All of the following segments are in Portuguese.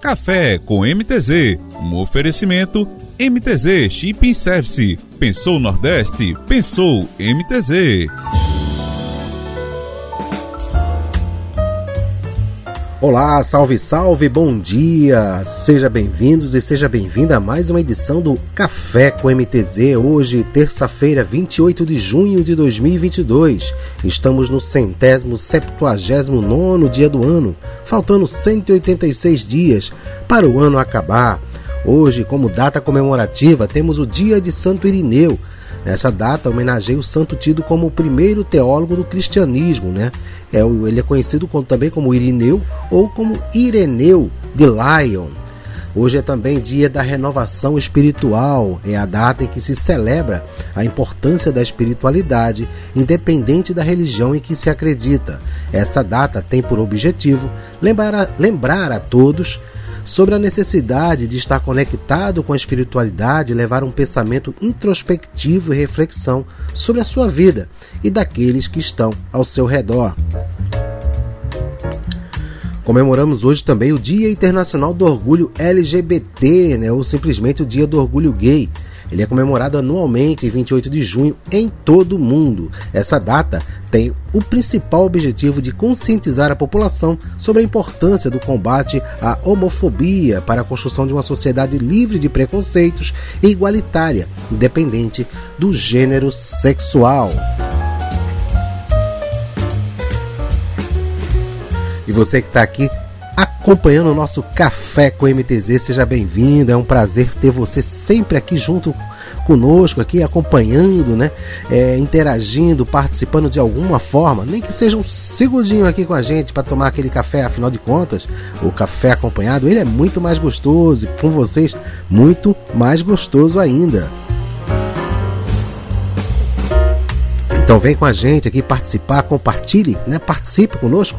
Café com MTZ, um oferecimento MTZ Shipping Service. Pensou Nordeste? Pensou MTZ. Olá, salve, salve, bom dia! Seja bem-vindos e seja bem-vinda a mais uma edição do Café com MTZ. Hoje, terça-feira, 28 de junho de 2022. Estamos no centésimo septuagésimo nono dia do ano, faltando 186 dias para o ano acabar. Hoje, como data comemorativa, temos o Dia de Santo Irineu, Nessa data homenageia o santo tido como o primeiro teólogo do cristianismo, né? É, ele é conhecido também como Irineu ou como Ireneu de Lyon. Hoje é também dia da renovação espiritual, é a data em que se celebra a importância da espiritualidade, independente da religião em que se acredita. Esta data tem por objetivo lembrar a, lembrar a todos sobre a necessidade de estar conectado com a espiritualidade e levar um pensamento introspectivo e reflexão sobre a sua vida e daqueles que estão ao seu redor. Comemoramos hoje também o Dia Internacional do Orgulho LGBT, né, ou simplesmente o Dia do Orgulho Gay. Ele é comemorado anualmente em 28 de junho em todo o mundo. Essa data tem o principal objetivo de conscientizar a população sobre a importância do combate à homofobia para a construção de uma sociedade livre de preconceitos e igualitária, independente do gênero sexual. E você que está aqui acompanhando o nosso Café com MTZ. Seja bem-vindo, é um prazer ter você sempre aqui junto conosco, aqui acompanhando, né? É, interagindo, participando de alguma forma, nem que seja um segundinho aqui com a gente para tomar aquele café, afinal de contas, o café acompanhado, ele é muito mais gostoso e com vocês, muito mais gostoso ainda. Então vem com a gente aqui participar, compartilhe, né? Participe conosco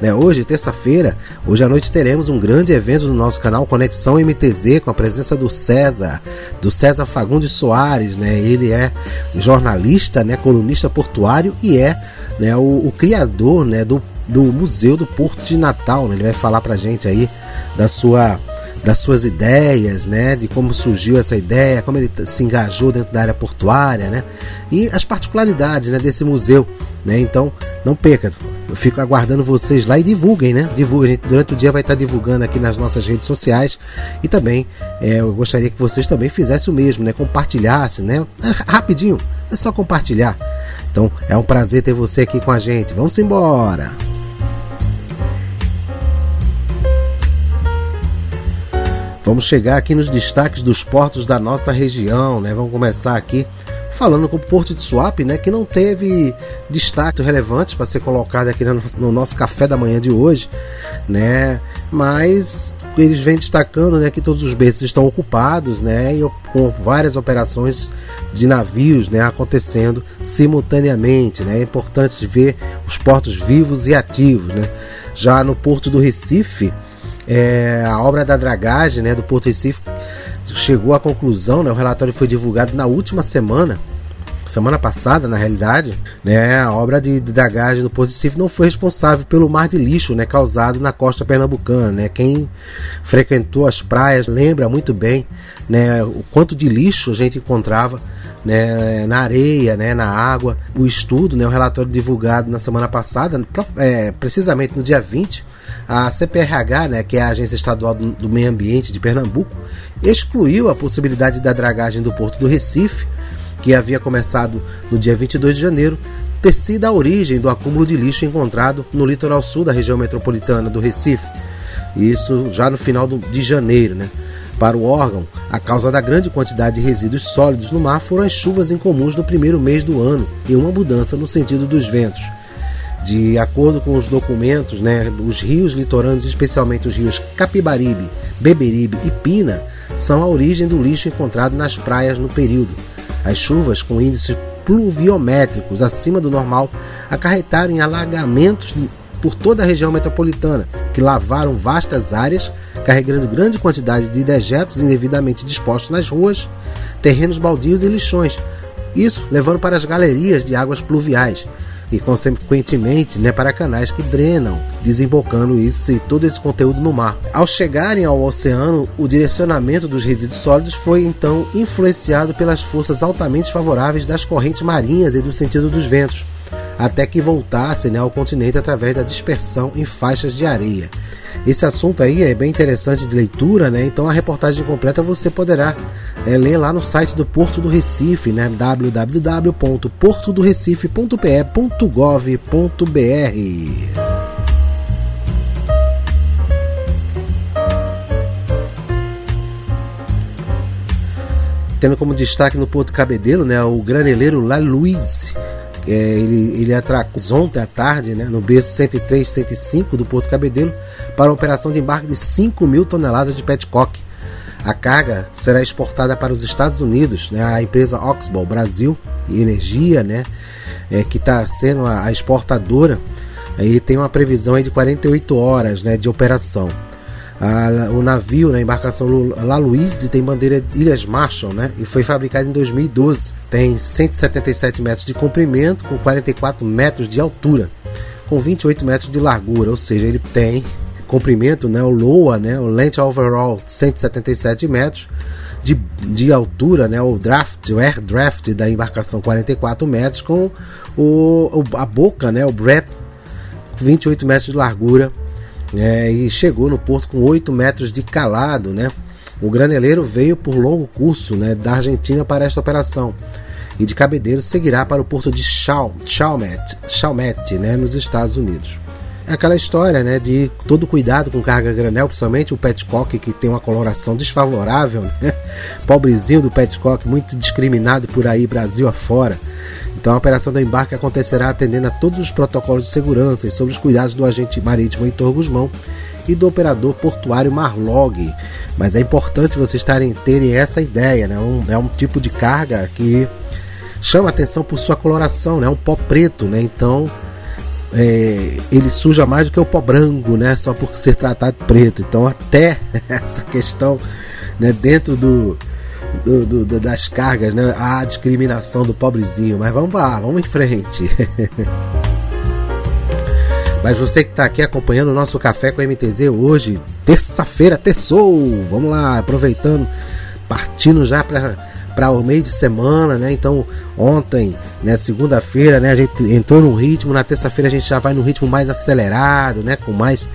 né? Hoje, terça-feira, hoje à noite teremos um grande evento no nosso canal Conexão MTZ com a presença do César, do César Fagundes Soares, né? Ele é jornalista, né? Colunista portuário e é né? o, o criador, né? Do, do Museu do Porto de Natal. Né? Ele vai falar pra gente aí da sua das suas ideias, né, de como surgiu essa ideia, como ele se engajou dentro da área portuária, né, e as particularidades, né, desse museu, né. Então, não perca. Eu fico aguardando vocês lá e divulguem, né? Divulguem. Durante o dia vai estar divulgando aqui nas nossas redes sociais e também é, eu gostaria que vocês também fizessem o mesmo, né? Compartilhassem, né? É, rapidinho, é só compartilhar. Então, é um prazer ter você aqui com a gente. Vamos embora. Vamos chegar aqui nos destaques dos portos da nossa região, né? Vamos começar aqui falando com o Porto de Suape, né, que não teve destaque relevantes para ser colocado aqui no, nosso café da manhã de hoje, né? Mas eles vêm destacando, né, que todos os berços estão ocupados, né, e com várias operações de navios, né, acontecendo simultaneamente, né? É importante ver os portos vivos e ativos, né? Já no Porto do Recife, é, a obra da dragagem, né, do Porto Recife chegou à conclusão, né, o relatório foi divulgado na última semana, semana passada, na realidade, né, a obra de, dragagem do Recife não foi responsável pelo mar de lixo né, causado na costa pernambucana. Né? Quem frequentou as praias lembra muito bem né, o quanto de lixo a gente encontrava né, na areia, né, na água. O estudo, né, o relatório divulgado na semana passada, é, precisamente no dia 20, a CPRH, né, que é a Agência Estadual do Meio Ambiente de Pernambuco, excluiu a possibilidade da dragagem do Porto do Recife que havia começado no dia 22 de janeiro, ter sido a origem do acúmulo de lixo encontrado no litoral sul da região metropolitana do Recife. Isso já no final de janeiro, né? Para o órgão, a causa da grande quantidade de resíduos sólidos no mar foram as chuvas incomuns no primeiro mês do ano e uma mudança no sentido dos ventos. De acordo com os documentos, né, os rios litorâneos, especialmente os rios Capibaribe, Beberibe e Pina, são a origem do lixo encontrado nas praias no período. As chuvas com índices pluviométricos acima do normal acarretaram em alagamentos por toda a região metropolitana, que lavaram vastas áreas, carregando grande quantidade de dejetos indevidamente dispostos nas ruas, terrenos baldios e lixões. Isso levando para as galerias de águas pluviais. E consequentemente né, para canais que drenam, desembocando isso e todo esse conteúdo no mar. Ao chegarem ao oceano, o direcionamento dos resíduos sólidos foi então influenciado pelas forças altamente favoráveis das correntes marinhas e do sentido dos ventos, até que voltasse né, ao continente através da dispersão em faixas de areia. Esse assunto aí é bem interessante de leitura, né? Então a reportagem completa você poderá é, ler lá no site do Porto do Recife, né? www.portodorecife.pe.gov.br. tendo como destaque no Porto Cabedelo, né, o graneleiro La Luiz. É, ele, ele atracou ontem à tarde, né, no berço 103 105 do Porto Cabedelo, para a operação de embarque de 5 mil toneladas de petcock. A carga será exportada para os Estados Unidos, né, a empresa Oxbow Brasil Energia, né, é, que está sendo a, a exportadora, aí tem uma previsão aí de 48 horas né, de operação. A, o navio, na né, embarcação La Louise, tem bandeira Ilhas Marshall, né? E foi fabricado em 2012. Tem 177 metros de comprimento, com 44 metros de altura, com 28 metros de largura, ou seja, ele tem comprimento, né, o LOA, né, o Length Overall 177 metros, de, de altura, né, o draft, o air draft da embarcação 44 metros, com o, a boca, né, o breadth 28 metros de largura, é, e chegou no porto com 8 metros de calado, né. O graneleiro veio por longo curso, né, da Argentina para esta operação. E de Cabedelo seguirá para o porto de Chalmette, Chalmette né, nos Estados Unidos aquela história, né, de todo cuidado com carga granel, principalmente o petcock que tem uma coloração desfavorável, né? Pobrezinho do petcock, muito discriminado por aí Brasil afora. Então a operação do embarque acontecerá atendendo a todos os protocolos de segurança e sob os cuidados do agente marítimo Heitor Guzmão e do operador portuário Marlog. Mas é importante vocês estarem, terem essa ideia, né? Um, é um tipo de carga que chama atenção por sua coloração, né? Um pó preto, né? Então é, ele suja mais do que o pó branco, né? Só por ser tratado preto. Então até essa questão, né, dentro do, do, do, das cargas, né, a discriminação do pobrezinho. Mas vamos lá, vamos em frente. Mas você que está aqui acompanhando o nosso café com MTZ hoje, terça-feira, terçou. Vamos lá, aproveitando, partindo já para para o meio de semana, né? Então, ontem, né, segunda-feira, né, a gente entrou no ritmo, na terça-feira a gente já vai no ritmo mais acelerado, né, com mais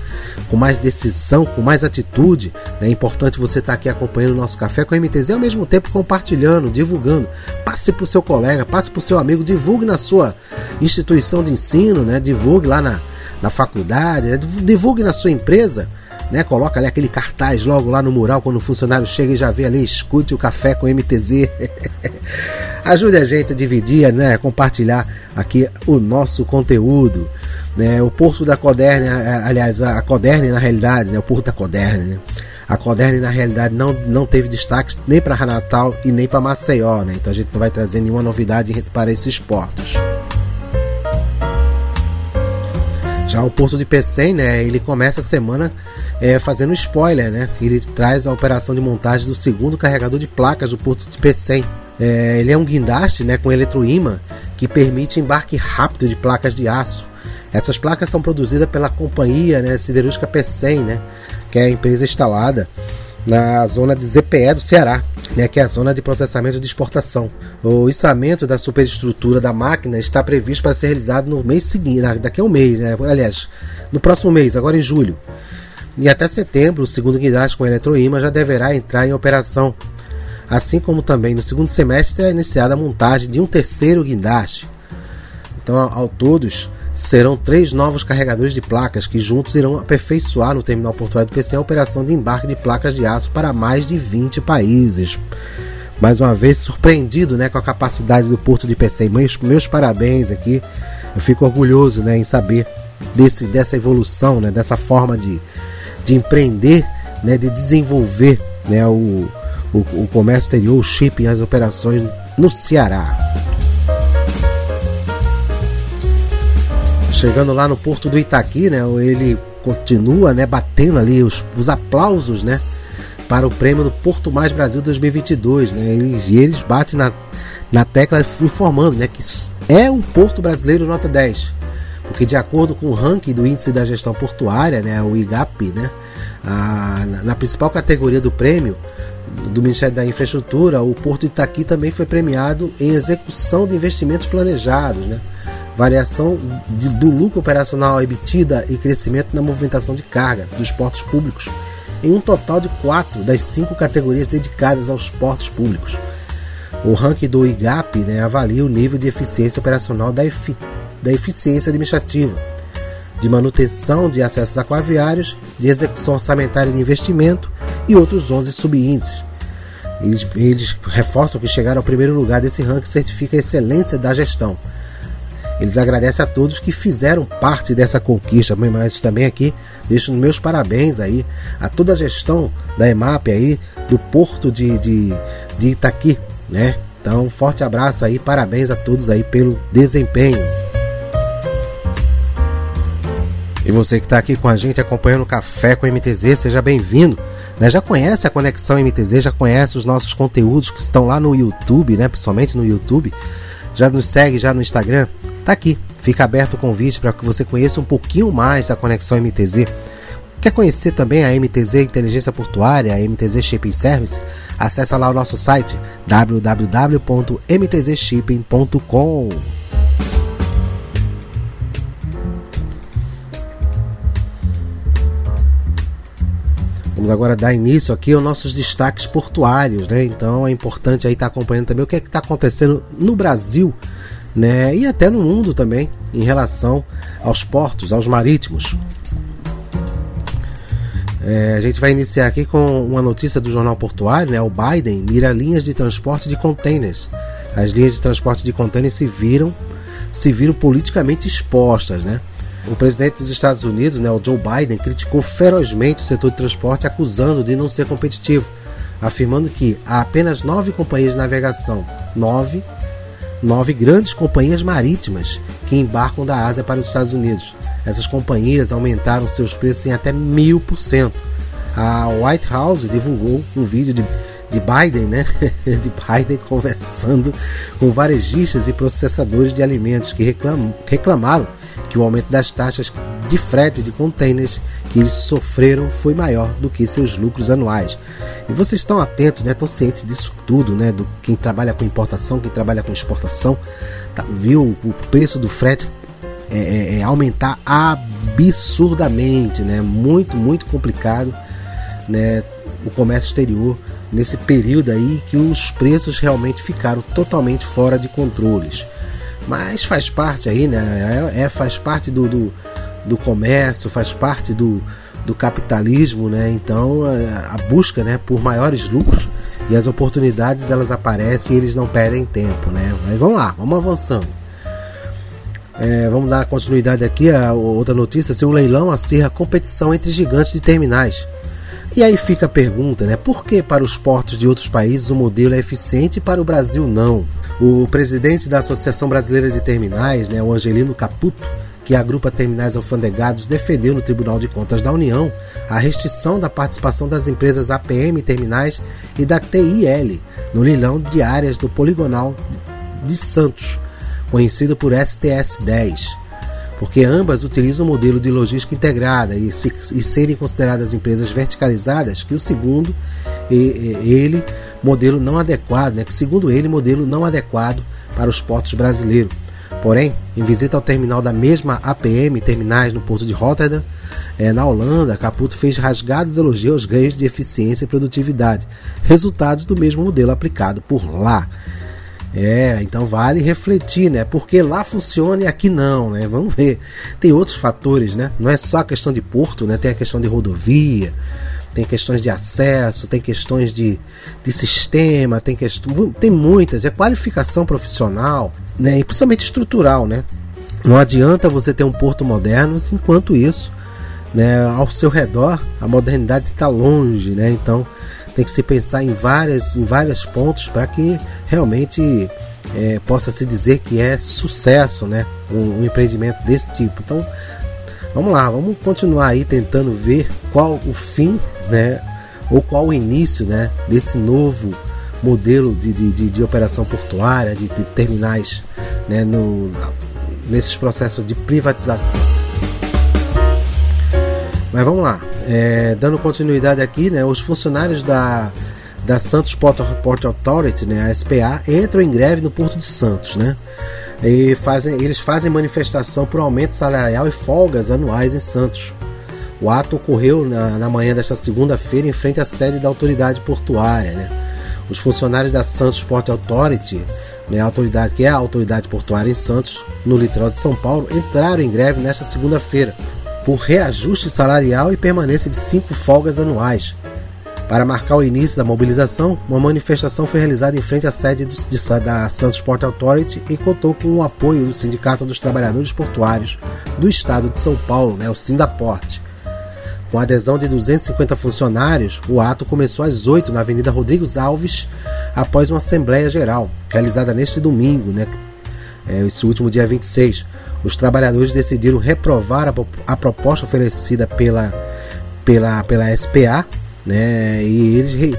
com mais decisão, com mais atitude. Né? É importante você estar tá aqui acompanhando o nosso café com a MTZ ao mesmo tempo compartilhando, divulgando. Passe para o seu colega, passe para o seu amigo, divulgue na sua instituição de ensino, né? Divulgue lá na, na faculdade, né? divulgue na sua empresa né? Coloca ali aquele cartaz logo lá no mural quando o funcionário chega e já vê ali, escute o café com MTZ. Ajude a gente a dividir, né? Compartilhar aqui o nosso conteúdo. Né? O Porto da Coderne, aliás, a Coderne na realidade, né? o Porto da Coderne, né? A Coderne na realidade não, não teve destaque nem para Natal e nem para Maceió, né? Então a gente não vai trazer nenhuma novidade para esses portos. Já o Porto de Pecém, né? Ele começa a semana é, fazendo spoiler, né? Ele traz a operação de montagem do segundo carregador de placas do Porto de Pecém. É, ele é um guindaste né, com eletroímã que permite embarque rápido de placas de aço. Essas placas são produzidas pela companhia né, siderúrgica Pecém, né, que é a empresa instalada na zona de ZPE do Ceará, né, que é a zona de processamento de exportação. O içamento da superestrutura da máquina está previsto para ser realizado no mês seguinte, daqui a um mês, né, aliás, no próximo mês, agora em julho. E até setembro, o segundo guindaste com eletroímã já deverá entrar em operação. Assim como também no segundo semestre será iniciada a montagem de um terceiro guindaste. Então, ao todos, serão três novos carregadores de placas que juntos irão aperfeiçoar no terminal portuário do PC a operação de embarque de placas de aço para mais de 20 países. Mais uma vez surpreendido né, com a capacidade do porto de PC. Meus, meus parabéns aqui. Eu fico orgulhoso né, em saber desse, dessa evolução, né, dessa forma de, de empreender, né, de desenvolver né, o, o, o comércio exterior, o shipping, as operações no Ceará. Chegando lá no porto do Itaqui, né, ele continua né, batendo ali os, os aplausos né, para o prêmio do Porto Mais Brasil 2022. Né, e eles batem na, na tecla informando né, que é um porto brasileiro nota 10. Porque de acordo com o ranking do Índice da Gestão Portuária, né, o IGAP, né, a, na principal categoria do prêmio do Ministério da Infraestrutura, o Porto Itaqui também foi premiado em execução de investimentos planejados, né, variação de, do lucro operacional emitida e crescimento na movimentação de carga dos portos públicos, em um total de quatro das cinco categorias dedicadas aos portos públicos. O ranking do IGAP né, avalia o nível de eficiência operacional da, efi da eficiência administrativa, de manutenção de acessos aquaviários, de execução orçamentária de investimento e outros 11 subíndices. Eles, eles reforçam que chegar ao primeiro lugar desse ranking certifica a excelência da gestão. Eles agradecem a todos que fizeram parte dessa conquista, mas também aqui deixo meus parabéns aí a toda a gestão da EMAP aí, do porto de, de, de Itaqui, né? Então, forte abraço aí, parabéns a todos aí pelo desempenho. E você que está aqui com a gente acompanhando o Café com MTZ, seja bem-vindo. Né? Já conhece a Conexão MTZ, já conhece os nossos conteúdos que estão lá no YouTube, né? principalmente no YouTube. Já nos segue já no Instagram? Tá aqui. Fica aberto o convite para que você conheça um pouquinho mais da Conexão MTZ. Quer conhecer também a MTZ Inteligência Portuária, a MTZ Shipping Service? Acesse lá o nosso site www.mtzshipping.com. Vamos agora dar início aqui aos nossos destaques portuários, né? Então é importante aí estar acompanhando também o que é está acontecendo no Brasil, né? E até no mundo também em relação aos portos, aos marítimos. É, a gente vai iniciar aqui com uma notícia do jornal portuário, né? O Biden mira linhas de transporte de containers. As linhas de transporte de containers se viram, se viram politicamente expostas, né? O presidente dos Estados Unidos, né, o Joe Biden, criticou ferozmente o setor de transporte, acusando de não ser competitivo, afirmando que há apenas nove companhias de navegação, nove, nove grandes companhias marítimas que embarcam da Ásia para os Estados Unidos. Essas companhias aumentaram seus preços em até mil por cento. A White House divulgou um vídeo de, de Biden, né? de Biden conversando com varejistas e processadores de alimentos que reclam, reclamaram que o aumento das taxas de frete de containers que eles sofreram foi maior do que seus lucros anuais. E vocês estão atentos, né? Estão cientes disso tudo, né? Do quem trabalha com importação, quem trabalha com exportação, tá, viu o preço do frete é, é, é, aumentar absurdamente, né? Muito, muito complicado, né? O comércio exterior nesse período aí que os preços realmente ficaram totalmente fora de controles. Mas faz parte aí, né? É, é faz parte do, do, do, comércio, faz parte do, do capitalismo, né? Então a, a busca, né, por maiores lucros e as oportunidades elas aparecem e eles não perdem tempo, né? Mas vamos lá, vamos avançando. É, vamos dar continuidade aqui a outra notícia: se um leilão acirra competição entre gigantes de terminais. E aí fica a pergunta, né? Por que para os portos de outros países o modelo é eficiente e para o Brasil não? O presidente da Associação Brasileira de Terminais, né, o Angelino Caputo, que agrupa terminais alfandegados, defendeu no Tribunal de Contas da União a restrição da participação das empresas APM Terminais e da TIL no leilão de áreas do Poligonal de Santos, conhecido por STS-10, porque ambas utilizam o modelo de logística integrada e, se, e serem consideradas empresas verticalizadas, que o segundo, ele, modelo não adequado, né, que segundo ele, modelo não adequado para os portos brasileiros. Porém, em visita ao terminal da mesma APM Terminais no porto de Rotterdam, é, na Holanda, Caputo fez rasgados elogios aos ganhos de eficiência e produtividade, resultados do mesmo modelo aplicado por lá. É, então vale refletir, né? Porque lá funciona e aqui não, né? Vamos ver. Tem outros fatores, né? Não é só a questão de porto, né? Tem a questão de rodovia, tem questões de acesso, tem questões de, de sistema, tem questão, tem muitas, é qualificação profissional, né? E principalmente estrutural, né? Não adianta você ter um porto moderno, enquanto isso, né, ao seu redor a modernidade está longe, né? Então tem que se pensar em várias, em vários pontos para que realmente é, possa se dizer que é sucesso, né? Um, um, empreendimento desse tipo. Então, vamos lá, vamos continuar aí tentando ver qual o fim, né? Ou qual o início, né? Desse novo modelo de, de, de, operação portuária, de, de terminais né, no, nesses processos de privatização. Mas vamos lá, é, dando continuidade aqui, né, os funcionários da, da Santos Port, Port Authority, né, a SPA, entram em greve no Porto de Santos, né? E fazem, eles fazem manifestação por aumento salarial e folgas anuais em Santos. O ato ocorreu na, na manhã desta segunda-feira em frente à sede da autoridade portuária. Né? Os funcionários da Santos Port Authority, né, autoridade, que é a autoridade portuária em Santos, no litoral de São Paulo, entraram em greve nesta segunda-feira por reajuste salarial e permanência de cinco folgas anuais. Para marcar o início da mobilização, uma manifestação foi realizada em frente à sede do, de, da Santos Port Authority e contou com o apoio do Sindicato dos Trabalhadores Portuários do Estado de São Paulo, né, o Sindaport. Com adesão de 250 funcionários, o ato começou às 8 na Avenida Rodrigues Alves, após uma Assembleia Geral, realizada neste domingo, né, é, esse último dia 26. Os trabalhadores decidiram reprovar a, a proposta oferecida pela, pela, pela SPA, né, e eles,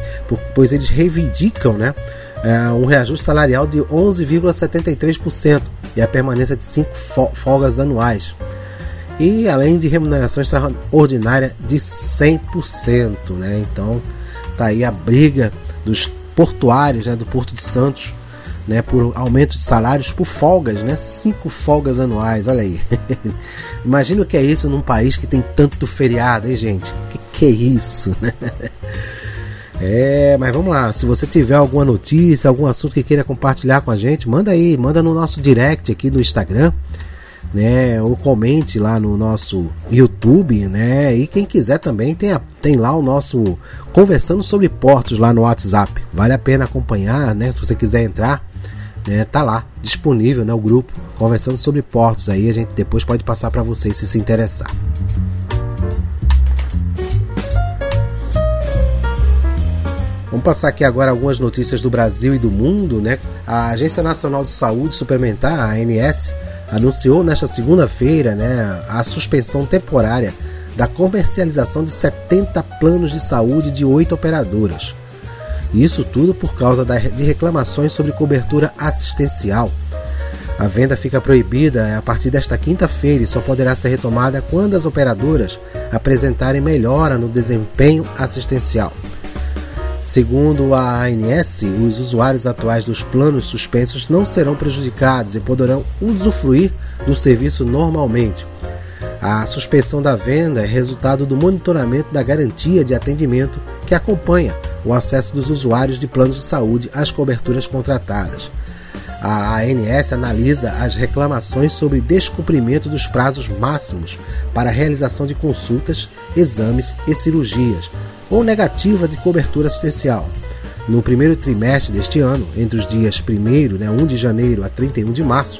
pois eles reivindicam né, é, um reajuste salarial de 11,73% e a permanência de 5 folgas anuais e além de remuneração extraordinária de 100%, né? Então tá aí a briga dos portuários, né, do Porto de Santos, né, por aumento de salários por folgas, né? Cinco folgas anuais, olha aí. Imagina o que é isso num país que tem tanto feriado, hein, gente? Que que é isso, né? É, mas vamos lá. Se você tiver alguma notícia, algum assunto que queira compartilhar com a gente, manda aí, manda no nosso direct aqui no Instagram né? Ou comente lá no nosso YouTube, né? E quem quiser também tem, a, tem lá o nosso conversando sobre portos lá no WhatsApp. Vale a pena acompanhar, né? Se você quiser entrar, né? Tá lá disponível, né? O grupo conversando sobre portos. Aí a gente depois pode passar para vocês se se interessar. Vamos passar aqui agora algumas notícias do Brasil e do mundo, né? A Agência Nacional de Saúde Suplementar, a ANS, anunciou nesta segunda-feira né, a suspensão temporária da comercialização de 70 planos de saúde de oito operadoras. Isso tudo por causa de reclamações sobre cobertura assistencial. A venda fica proibida a partir desta quinta-feira e só poderá ser retomada quando as operadoras apresentarem melhora no desempenho assistencial. Segundo a ANS, os usuários atuais dos planos suspensos não serão prejudicados e poderão usufruir do serviço normalmente. A suspensão da venda é resultado do monitoramento da garantia de atendimento que acompanha o acesso dos usuários de planos de saúde às coberturas contratadas. A ANS analisa as reclamações sobre descumprimento dos prazos máximos para a realização de consultas, exames e cirurgias, ou negativa de cobertura assistencial. No primeiro trimestre deste ano, entre os dias 1, né, 1 de janeiro a 31 de março,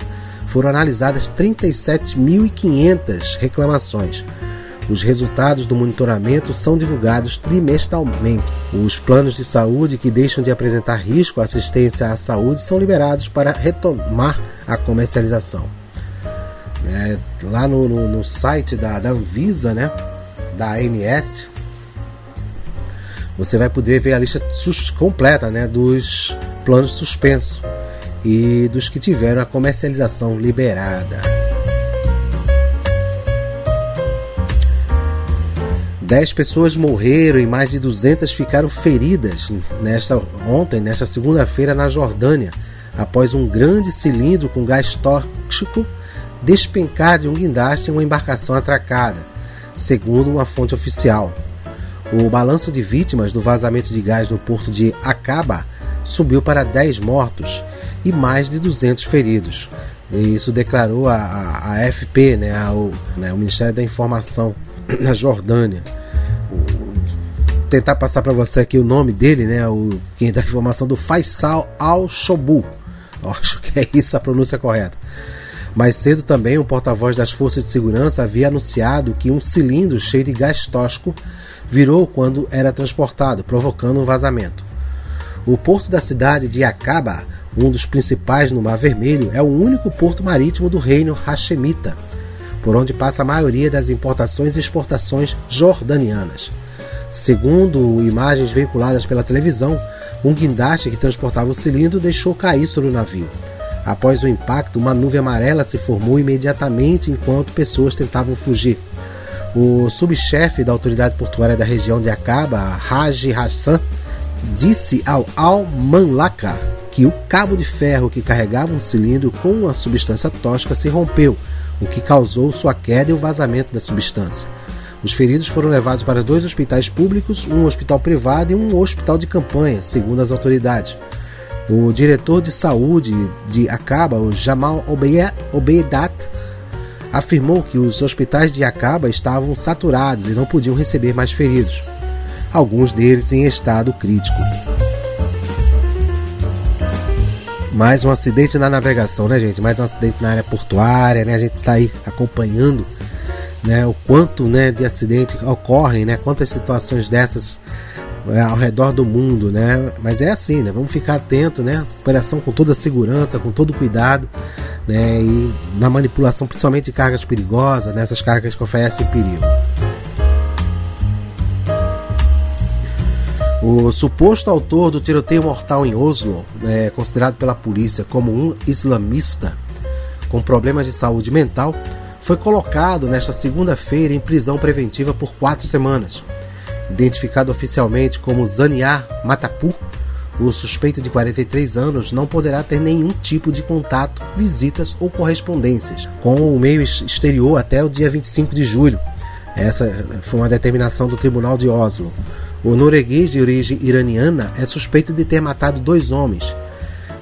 foram analisadas 37.500 reclamações. Os resultados do monitoramento são divulgados trimestralmente. Os planos de saúde que deixam de apresentar risco à assistência à saúde são liberados para retomar a comercialização. É, lá no, no, no, site da, da Anvisa, né, da ANS, você vai poder ver a lista completa né, dos planos suspensos e dos que tiveram a comercialização liberada. 10 pessoas morreram e mais de 200 ficaram feridas nesta ontem, nesta segunda-feira na Jordânia, após um grande cilindro com gás tóxico despencar de um guindaste em uma embarcação atracada, segundo uma fonte oficial. O balanço de vítimas do vazamento de gás no porto de Acaba subiu para 10 mortos e mais de 200 feridos. E isso declarou a, a, a FP, né, o, né, o Ministério da Informação na Jordânia. O, tentar passar para você aqui o nome dele, né, o quem dá informação do Faisal Al-Shobu. Acho que é isso a pronúncia correta. Mais cedo também, o porta-voz das Forças de Segurança havia anunciado que um cilindro cheio de gás tóxico virou quando era transportado, provocando um vazamento. O porto da cidade de Acaba, um dos principais no Mar Vermelho, é o único porto marítimo do reino Hashemita, por onde passa a maioria das importações e exportações jordanianas. Segundo imagens veiculadas pela televisão, Um guindaste que transportava o cilindro deixou cair sobre o navio. Após o impacto, uma nuvem amarela se formou imediatamente enquanto pessoas tentavam fugir. O subchefe da autoridade portuária da região de Acaba, Haji Hassan, disse ao Al-Manlaka que o cabo de ferro que carregava um cilindro com uma substância tóxica se rompeu, o que causou sua queda e o vazamento da substância. Os feridos foram levados para dois hospitais públicos, um hospital privado e um hospital de campanha, segundo as autoridades. O diretor de saúde de Acaba, o Jamal Obeidat, afirmou que os hospitais de Acaba estavam saturados e não podiam receber mais feridos, alguns deles em estado crítico. Mais um acidente na navegação, né, gente? Mais um acidente na área portuária, né? A gente está aí acompanhando né, o quanto né, de acidentes ocorrem, né? Quantas situações dessas é, ao redor do mundo, né? Mas é assim, né? Vamos ficar atento, né? Operação com toda segurança, com todo cuidado, né? E na manipulação, principalmente de cargas perigosas, nessas né? cargas que oferecem perigo. O suposto autor do tiroteio mortal em Oslo, né, considerado pela polícia como um islamista com problemas de saúde mental, foi colocado nesta segunda-feira em prisão preventiva por quatro semanas. Identificado oficialmente como Zaniar Matapu, o suspeito de 43 anos não poderá ter nenhum tipo de contato, visitas ou correspondências com o meio exterior até o dia 25 de julho. Essa foi uma determinação do Tribunal de Oslo. O norueguês de origem iraniana é suspeito de ter matado dois homens,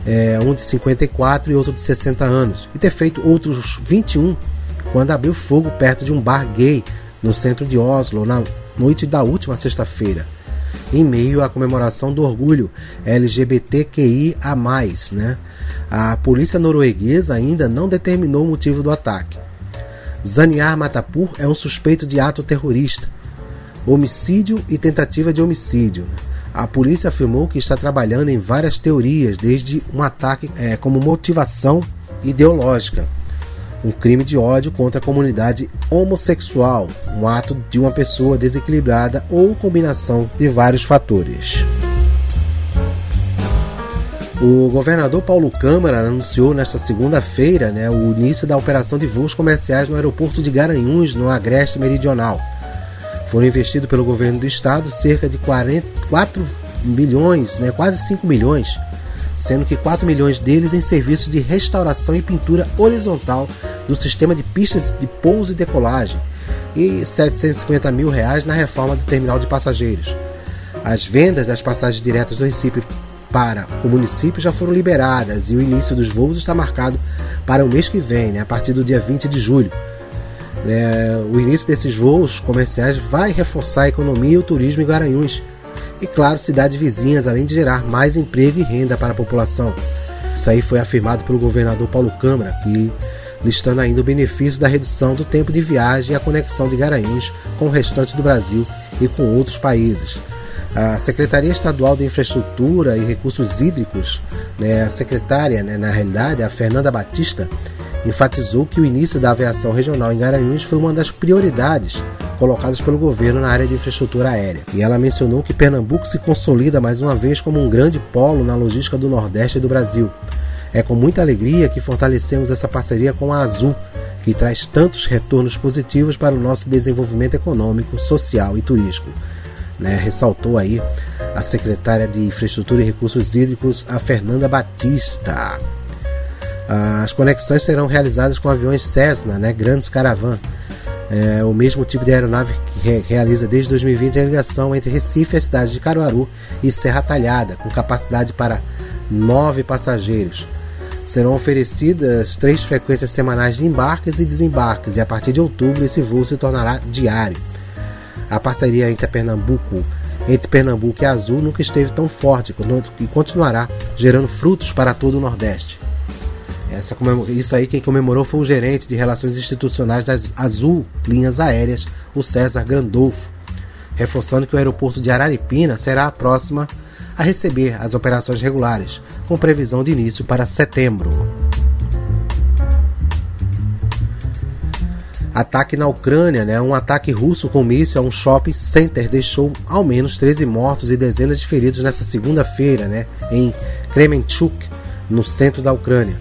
é, um de 54 e outro de 60 anos, e ter feito outros 21 quando abriu fogo perto de um bar gay no centro de Oslo na noite da última sexta-feira, em meio à comemoração do orgulho LGBTQIA+. Né? A polícia norueguesa ainda não determinou o motivo do ataque. Zaniar Matapur é um suspeito de ato terrorista, homicídio e tentativa de homicídio. A polícia afirmou que está trabalhando em várias teorias, desde um ataque é, como motivação ideológica, um crime de ódio contra a comunidade homossexual, um ato de uma pessoa desequilibrada ou combinação de vários fatores. O governador Paulo Câmara anunciou nesta segunda-feira né, o início da operação de voos comerciais no aeroporto de Garanhuns, no Agreste Meridional. Foram investidos pelo governo do estado cerca de 44 milhões, né, quase 5 milhões, sendo que 4 milhões deles em serviços de restauração e pintura horizontal do sistema de pistas de pouso e decolagem e 750 mil reais na reforma do terminal de passageiros. As vendas das passagens diretas do Recife para o município já foram liberadas e o início dos voos está marcado para o mês que vem, né, a partir do dia 20 de julho. É, o início desses voos comerciais vai reforçar a economia e o turismo em Garanhuns e, claro, cidades vizinhas, além de gerar mais emprego e renda para a população. Isso aí foi afirmado pelo governador Paulo Câmara, que listando ainda o benefício da redução do tempo de viagem e a conexão de Garanhuns com o restante do Brasil e com outros países. A Secretaria Estadual de Infraestrutura e Recursos Hídricos, né, a secretária, né, na realidade, a Fernanda Batista, enfatizou que o início da aviação regional em Garanhuns foi uma das prioridades colocadas pelo governo na área de infraestrutura aérea. E ela mencionou que Pernambuco se consolida mais uma vez como um grande polo na logística do Nordeste do Brasil. É com muita alegria que fortalecemos essa parceria com a Azul, que traz tantos retornos positivos para o nosso desenvolvimento econômico, social e turístico. Né? Ressaltou aí a secretária de Infraestrutura e Recursos Hídricos, a Fernanda Batista. As conexões serão realizadas com aviões Cessna, né, grandes Caravan. É o mesmo tipo de aeronave que re realiza desde 2020 a ligação entre Recife a cidade de Caruaru e Serra Talhada, com capacidade para nove passageiros. Serão oferecidas três frequências semanais de embarques e desembarques, e a partir de outubro esse voo se tornará diário. A parceria entre Pernambuco, entre Pernambuco e Azul nunca esteve tão forte e continuará gerando frutos para todo o Nordeste. Essa, isso aí quem comemorou foi o gerente de relações institucionais das Azul Linhas Aéreas, o César Grandolfo, reforçando que o aeroporto de Araripina será a próxima a receber as operações regulares, com previsão de início para setembro. Ataque na Ucrânia, né? Um ataque russo com míssil a um shopping center deixou ao menos 13 mortos e dezenas de feridos nessa segunda-feira, né? Em Kremenchuk, no centro da Ucrânia.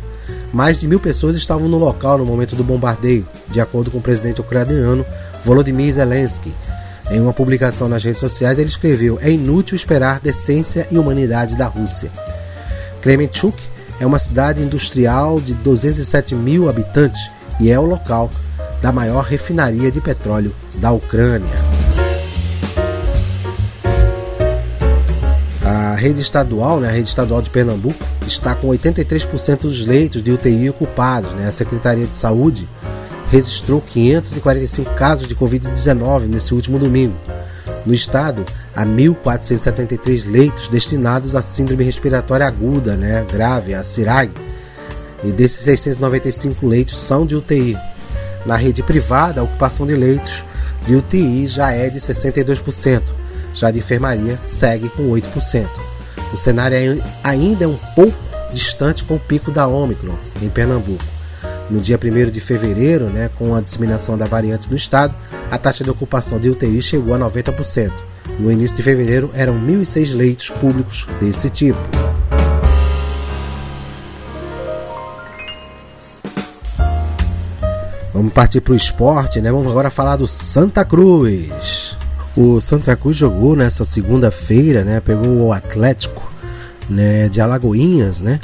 Mais de mil pessoas estavam no local no momento do bombardeio, de acordo com o presidente ucraniano Volodymyr Zelensky. Em uma publicação nas redes sociais, ele escreveu: É inútil esperar decência e humanidade da Rússia. Kremenchuk é uma cidade industrial de 207 mil habitantes e é o local da maior refinaria de petróleo da Ucrânia. A rede estadual, né, a rede estadual de Pernambuco, está com 83% dos leitos de UTI ocupados. Né? A Secretaria de Saúde registrou 545 casos de Covid-19 nesse último domingo. No estado, há 1.473 leitos destinados à síndrome respiratória aguda, né, grave, a CIRAG, e desses 695 leitos são de UTI. Na rede privada, a ocupação de leitos de UTI já é de 62%, já de enfermaria segue com 8%. O cenário é ainda é um pouco distante com o pico da Omicron em Pernambuco. No dia 1 de fevereiro, né, com a disseminação da variante no estado, a taxa de ocupação de UTI chegou a 90%. No início de fevereiro, eram 1.006 leitos públicos desse tipo. Vamos partir para o esporte, né? Vamos agora falar do Santa Cruz. O Santa Cruz jogou nessa segunda-feira, né? Pegou o Atlético, né? De Alagoinhas, né?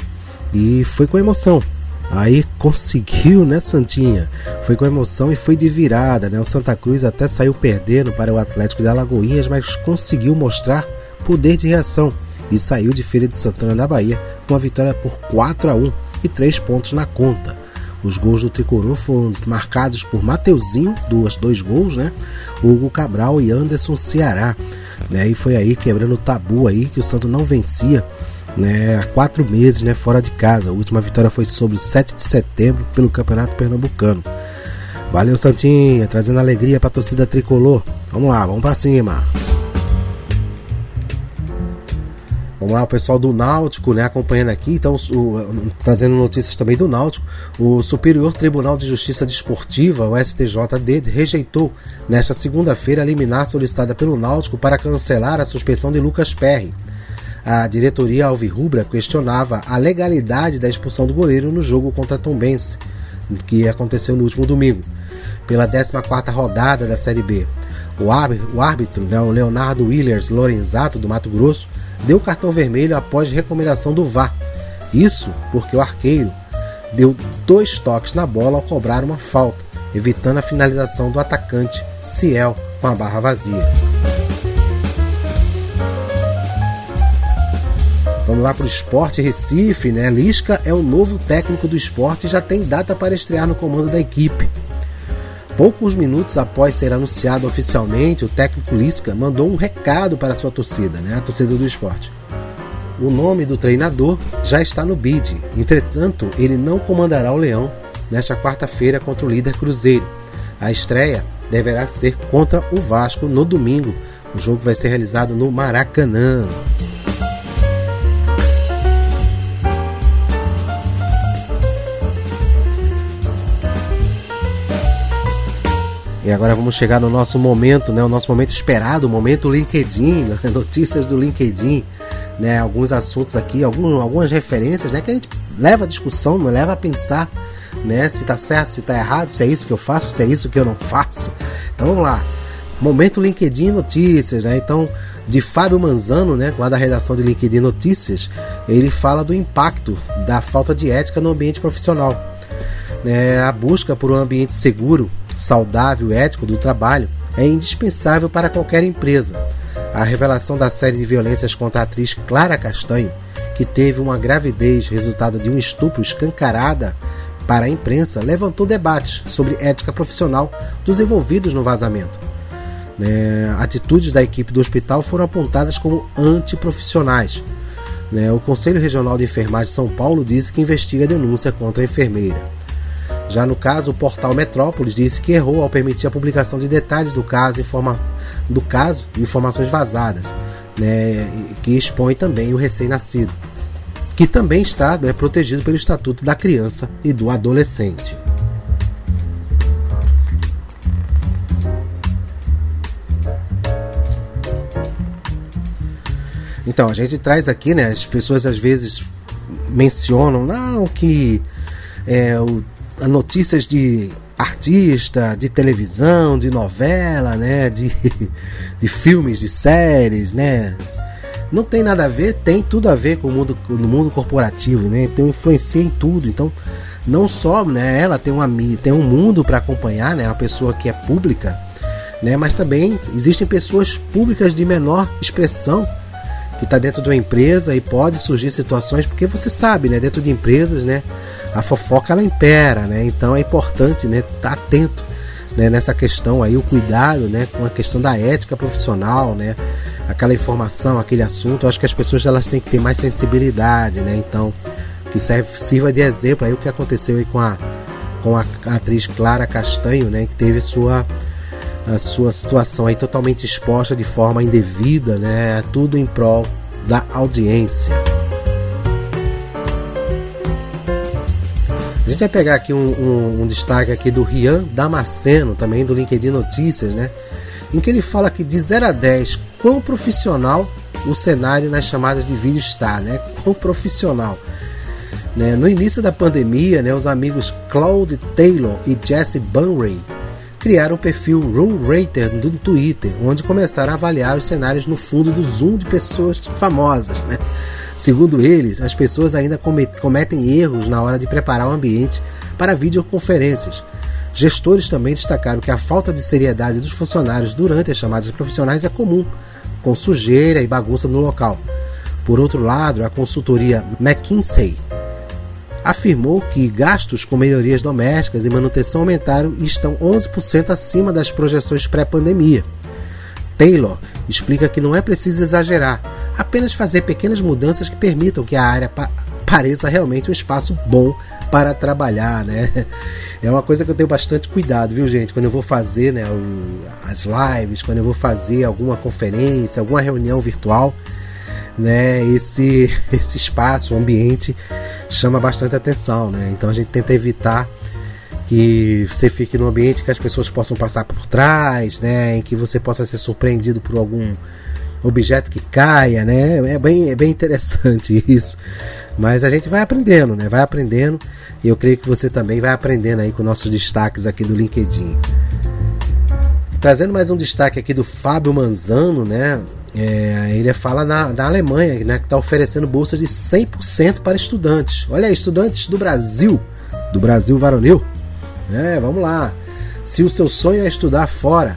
E foi com emoção. Aí conseguiu, né, Santinha? Foi com emoção e foi de virada, né? O Santa Cruz até saiu perdendo para o Atlético de Alagoinhas, mas conseguiu mostrar poder de reação e saiu de Feira de Santana da Bahia com a vitória por 4 a 1 e 3 pontos na conta. Os gols do tricolor foram marcados por Mateuzinho, duas, dois gols, né? Hugo Cabral e Anderson Ceará. Né? E foi aí quebrando o tabu aí que o Santo não vencia né, há quatro meses né, fora de casa. A última vitória foi sobre o 7 de setembro pelo Campeonato Pernambucano. Valeu, Santinha, trazendo alegria para a torcida tricolor. Vamos lá, vamos para cima. Vamos lá, o pessoal do Náutico, né, acompanhando aqui, então, o, trazendo notícias também do Náutico. O Superior Tribunal de Justiça Desportiva, o STJD, rejeitou nesta segunda-feira a liminar solicitada pelo Náutico para cancelar a suspensão de Lucas Perry. A diretoria alvirrubra questionava a legalidade da expulsão do goleiro no jogo contra Tombense, que aconteceu no último domingo, pela 14ª rodada da Série B. O árbitro, né, o Leonardo Willers Lorenzato, do Mato Grosso, deu cartão vermelho após recomendação do VAR. Isso porque o arqueiro deu dois toques na bola ao cobrar uma falta, evitando a finalização do atacante Ciel com a barra vazia. Vamos lá para o Esporte Recife, né? Lisca é o novo técnico do esporte e já tem data para estrear no comando da equipe. Poucos minutos após ser anunciado oficialmente, o técnico Lisca mandou um recado para sua torcida, né, a torcida do esporte. O nome do treinador já está no bid, entretanto, ele não comandará o Leão nesta quarta-feira contra o líder Cruzeiro. A estreia deverá ser contra o Vasco no domingo. O jogo vai ser realizado no Maracanã. E agora vamos chegar no nosso momento, né? O nosso momento esperado, o momento LinkedIn, né? notícias do LinkedIn, né? Alguns assuntos aqui, algum, algumas referências, né? Que a gente leva a discussão, não leva a pensar, né? Se tá certo, se tá errado, se é isso que eu faço, se é isso que eu não faço. Então vamos lá. Momento LinkedIn Notícias, né? Então, de Fábio Manzano, né, lá da redação de LinkedIn Notícias, ele fala do impacto da falta de ética no ambiente profissional. É, a busca por um ambiente seguro saudável e ético do trabalho é indispensável para qualquer empresa. A revelação da série de violências contra a atriz Clara Castanho, que teve uma gravidez resultado de um estupro escancarada para a imprensa, levantou debates sobre ética profissional dos envolvidos no vazamento. Né, atitudes da equipe do hospital foram apontadas como antiprofissionais. Né, o Conselho Regional de Enfermagem de São Paulo disse que investiga a denúncia contra a enfermeira. Já no caso, o portal Metrópolis disse que errou ao permitir a publicação de detalhes do caso, informa e informações vazadas, né, que expõe também o recém-nascido, que também está né, protegido pelo Estatuto da Criança e do Adolescente. Então, a gente traz aqui, né? As pessoas às vezes mencionam, não, que é, o notícias de artista, de televisão, de novela, né? De, de filmes, de séries, né? Não tem nada a ver, tem tudo a ver com o mundo, no mundo corporativo, né? Então influencia em tudo. Então, não só né, ela tem, uma, tem um mundo para acompanhar, né? Uma pessoa que é pública, né? Mas também existem pessoas públicas de menor expressão que está dentro de uma empresa e pode surgir situações, porque você sabe, né, dentro de empresas, né, a fofoca ela impera, né? Então é importante, né, estar tá atento, né, nessa questão aí, o cuidado, né, com a questão da ética profissional, né? Aquela informação, aquele assunto, eu acho que as pessoas elas têm que ter mais sensibilidade, né? Então, que serve, sirva de exemplo aí o que aconteceu aí com a com a atriz Clara Castanho, né, que teve sua a sua situação aí totalmente exposta de forma indevida, né? Tudo em prol da audiência. A gente vai pegar aqui um, um, um destaque aqui do Rian Damasceno, também do LinkedIn Notícias, né? Em que ele fala que de 0 a 10, quão profissional o cenário nas chamadas de vídeo está, né? Quão profissional. Né? No início da pandemia, né, os amigos Claude Taylor e Jesse Bunray criaram o perfil Room Rater no Twitter, onde começaram a avaliar os cenários no fundo do zoom de pessoas famosas. Né? Segundo eles, as pessoas ainda cometem erros na hora de preparar o ambiente para videoconferências. Gestores também destacaram que a falta de seriedade dos funcionários durante as chamadas profissionais é comum, com sujeira e bagunça no local. Por outro lado, a consultoria McKinsey afirmou que gastos com melhorias domésticas e manutenção aumentaram e estão 11% acima das projeções pré-pandemia. Taylor explica que não é preciso exagerar, apenas fazer pequenas mudanças que permitam que a área pa pareça realmente um espaço bom para trabalhar, né? É uma coisa que eu tenho bastante cuidado, viu, gente? Quando eu vou fazer né, as lives, quando eu vou fazer alguma conferência, alguma reunião virtual, né? Esse, esse espaço, o ambiente chama bastante atenção, né? Então a gente tenta evitar que você fique num ambiente que as pessoas possam passar por trás, né? Em que você possa ser surpreendido por algum objeto que caia, né? É bem, é bem interessante isso. Mas a gente vai aprendendo, né? Vai aprendendo. E eu creio que você também vai aprendendo aí com nossos destaques aqui do LinkedIn. Trazendo mais um destaque aqui do Fábio Manzano, né? É, ele fala na, da Alemanha, né, que está oferecendo bolsas de 100% para estudantes. Olha aí, estudantes do Brasil, do Brasil varonil. É, vamos lá. Se o seu sonho é estudar fora,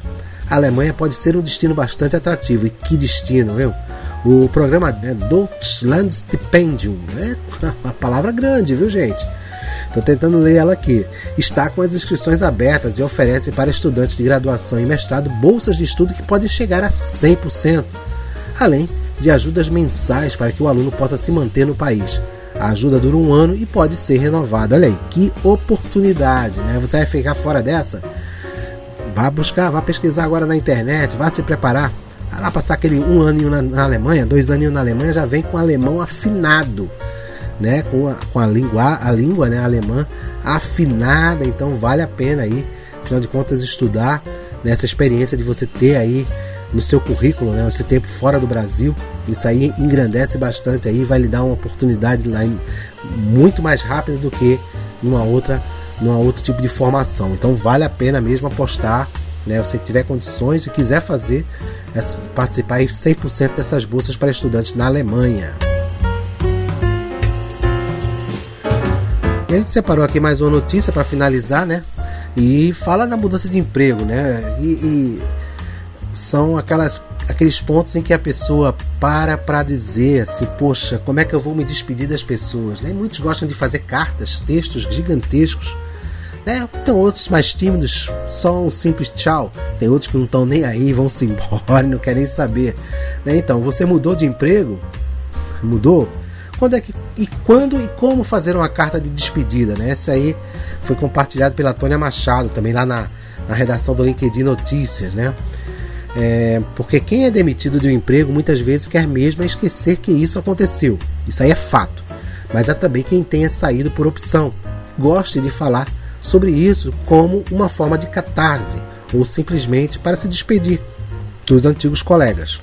a Alemanha pode ser um destino bastante atrativo. E que destino, viu? O programa é Deutschland Stipendium. É uma palavra grande, viu, gente? Estou tentando ler ela aqui. Está com as inscrições abertas e oferece para estudantes de graduação e mestrado bolsas de estudo que podem chegar a 100%, além de ajudas mensais para que o aluno possa se manter no país. A ajuda dura um ano e pode ser renovada. Olha aí, que oportunidade, né? Você vai ficar fora dessa? Vá buscar, vá pesquisar agora na internet, vá se preparar. Vai lá passar aquele um aninho na, na Alemanha, dois aninhos na Alemanha, já vem com alemão afinado né, com a, com a língua, a língua né, alemã afinada, então vale a pena aí, afinal de contas, estudar nessa experiência de você ter aí no seu currículo, né, esse tempo fora do Brasil, isso aí engrandece bastante aí, vai lhe dar uma oportunidade lá muito mais rápida do que numa outra, numa outro tipo de formação. Então vale a pena mesmo apostar, né, você que tiver condições e quiser fazer, participar 100% dessas bolsas para estudantes na Alemanha. E a gente separou aqui mais uma notícia para finalizar, né? E fala da mudança de emprego, né? E, e, são aquelas, aqueles pontos em que a pessoa para para dizer assim, poxa, como é que eu vou me despedir das pessoas? Né? Muitos gostam de fazer cartas, textos gigantescos. Né? Tem outros mais tímidos, só um simples tchau. Tem outros que não estão nem aí, vão-se embora, não querem saber. Né? Então, você mudou de emprego? Mudou? quando é que e quando e como fazer uma carta de despedida, né? Essa aí foi compartilhado pela Tônia Machado, também lá na, na redação do LinkedIn Notícias, né? É, porque quem é demitido de um emprego muitas vezes quer mesmo esquecer que isso aconteceu. Isso aí é fato. Mas há também quem tenha saído por opção, goste de falar sobre isso como uma forma de catarse ou simplesmente para se despedir dos antigos colegas.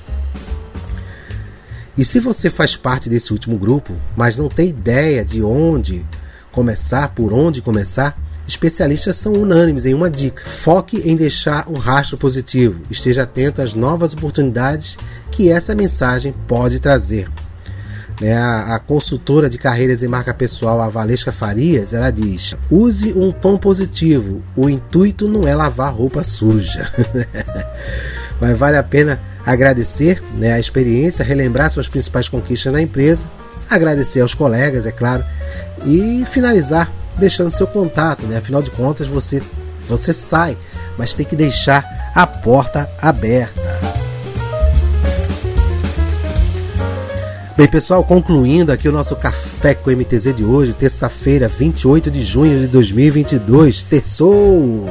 E se você faz parte desse último grupo, mas não tem ideia de onde começar, por onde começar, especialistas são unânimes em uma dica: foque em deixar um rastro positivo, esteja atento às novas oportunidades que essa mensagem pode trazer. Né, a, consultora de carreiras e marca pessoal, a Valesca Farias, ela diz: use um tom positivo. O intuito não é lavar roupa suja. Mas vale a pena agradecer né, a experiência, relembrar suas principais conquistas na empresa, agradecer aos colegas, é claro, e finalizar deixando seu contato. Né? Afinal de contas, você, você sai, mas tem que deixar a porta aberta. Bem, pessoal, concluindo aqui o nosso Café com MTZ de hoje, terça-feira, 28 de junho de 2022, terçou!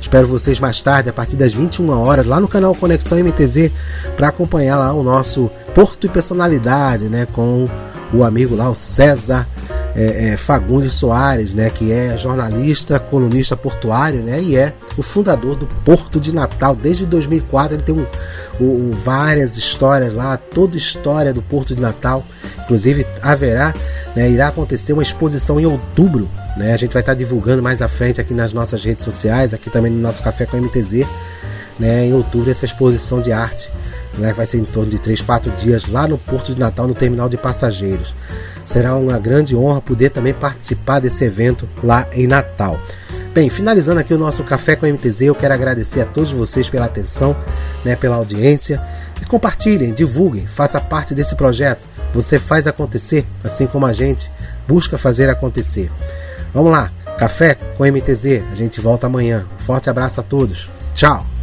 Espero vocês mais tarde, a partir das 21 horas, lá no canal Conexão MTZ, para acompanhar lá o nosso Porto e Personalidade, né, com o amigo lá, o César é, é, Fagundes Soares, né, que é jornalista, colunista portuário, né, e é o fundador do Porto de Natal. Desde 2004 ele tem um, um, várias histórias lá, toda história do Porto de Natal. Inclusive haverá, né, irá acontecer uma exposição em outubro. Né, a gente vai estar divulgando mais à frente aqui nas nossas redes sociais, aqui também no nosso Café com MTZ. Né, em outubro essa exposição de arte né, vai ser em torno de 3, 4 dias lá no Porto de Natal, no terminal de passageiros. Será uma grande honra poder também participar desse evento lá em Natal. Bem, finalizando aqui o nosso Café com MTZ, eu quero agradecer a todos vocês pela atenção, né, pela audiência. E compartilhem, divulguem, faça parte desse projeto. Você faz acontecer, assim como a gente busca fazer acontecer. Vamos lá, Café com MTZ, a gente volta amanhã. Forte abraço a todos. Tchau!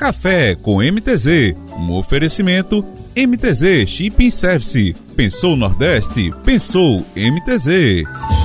Café com MTZ, um oferecimento MTZ Shipping Service. Pensou Nordeste? Pensou MTZ.